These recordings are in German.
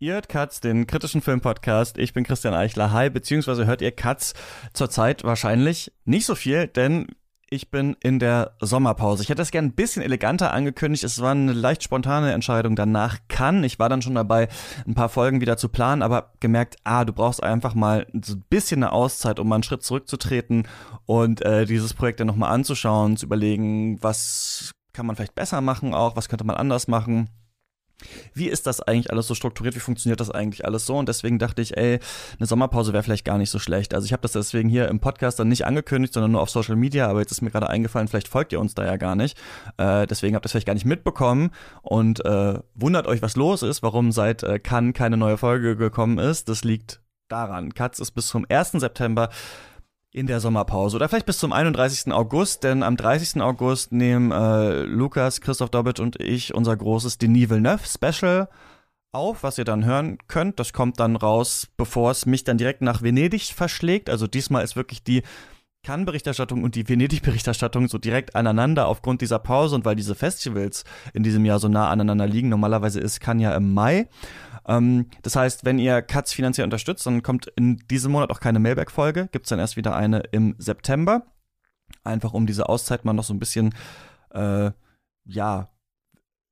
Ihr hört Katz, den kritischen Filmpodcast. Ich bin Christian Eichler. Hi, beziehungsweise hört ihr Katz zurzeit wahrscheinlich nicht so viel, denn ich bin in der Sommerpause. Ich hätte das gerne ein bisschen eleganter angekündigt. Es war eine leicht spontane Entscheidung. Danach kann. Ich war dann schon dabei, ein paar Folgen wieder zu planen, aber gemerkt, ah, du brauchst einfach mal so ein bisschen eine Auszeit, um mal einen Schritt zurückzutreten und äh, dieses Projekt dann nochmal anzuschauen, zu überlegen, was kann man vielleicht besser machen auch, was könnte man anders machen. Wie ist das eigentlich alles so strukturiert? Wie funktioniert das eigentlich alles so? Und deswegen dachte ich, ey, eine Sommerpause wäre vielleicht gar nicht so schlecht. Also ich habe das deswegen hier im Podcast dann nicht angekündigt, sondern nur auf Social Media. Aber jetzt ist mir gerade eingefallen, vielleicht folgt ihr uns da ja gar nicht. Äh, deswegen habt ihr das vielleicht gar nicht mitbekommen und äh, wundert euch, was los ist, warum seit äh, Cannes keine neue Folge gekommen ist. Das liegt daran. Katz ist bis zum 1. September in der Sommerpause oder vielleicht bis zum 31. August, denn am 30. August nehmen äh, Lukas, Christoph Dobbit und ich unser großes Denis Villeneuve Special auf, was ihr dann hören könnt. Das kommt dann raus, bevor es mich dann direkt nach Venedig verschlägt. Also diesmal ist wirklich die Cannes-Berichterstattung und die Venedig-Berichterstattung so direkt aneinander aufgrund dieser Pause und weil diese Festivals in diesem Jahr so nah aneinander liegen. Normalerweise ist Cannes ja im Mai. Ähm, das heißt, wenn ihr Katz finanziell unterstützt, dann kommt in diesem Monat auch keine Mailback-Folge, gibt es dann erst wieder eine im September. Einfach um diese Auszeit mal noch so ein bisschen, äh, ja,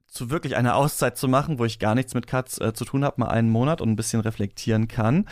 zu wirklich einer Auszeit zu machen, wo ich gar nichts mit Katz äh, zu tun habe, mal einen Monat und ein bisschen reflektieren kann.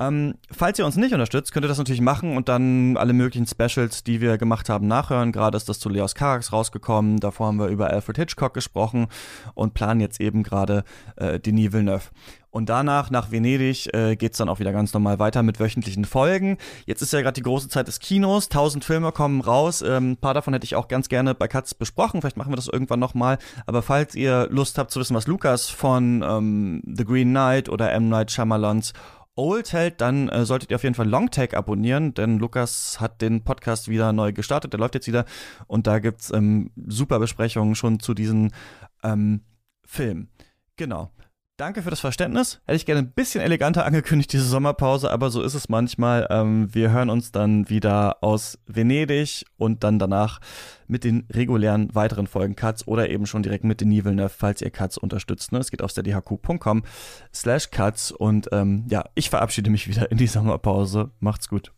Ähm, falls ihr uns nicht unterstützt, könnt ihr das natürlich machen und dann alle möglichen Specials, die wir gemacht haben, nachhören. Gerade ist das zu Leos Carax rausgekommen. Davor haben wir über Alfred Hitchcock gesprochen und planen jetzt eben gerade äh, Denis Villeneuve. Und danach, nach Venedig, äh, geht's dann auch wieder ganz normal weiter mit wöchentlichen Folgen. Jetzt ist ja gerade die große Zeit des Kinos. Tausend Filme kommen raus. Ähm, ein paar davon hätte ich auch ganz gerne bei Katz besprochen. Vielleicht machen wir das irgendwann nochmal. Aber falls ihr Lust habt zu wissen, was Lukas von ähm, The Green Knight oder M. Night Shyamalans Old hält, dann äh, solltet ihr auf jeden Fall Longtag abonnieren, denn Lukas hat den Podcast wieder neu gestartet, der läuft jetzt wieder und da gibt's ähm, super Besprechungen schon zu diesem ähm, Film. Genau. Danke für das Verständnis. Hätte ich gerne ein bisschen eleganter angekündigt, diese Sommerpause, aber so ist es manchmal. Ähm, wir hören uns dann wieder aus Venedig und dann danach mit den regulären weiteren Folgen Cuts oder eben schon direkt mit den Villeneuve, falls ihr Cuts unterstützt. Ne? Es geht auf steadyhq.com slash Cuts und ähm, ja, ich verabschiede mich wieder in die Sommerpause. Macht's gut.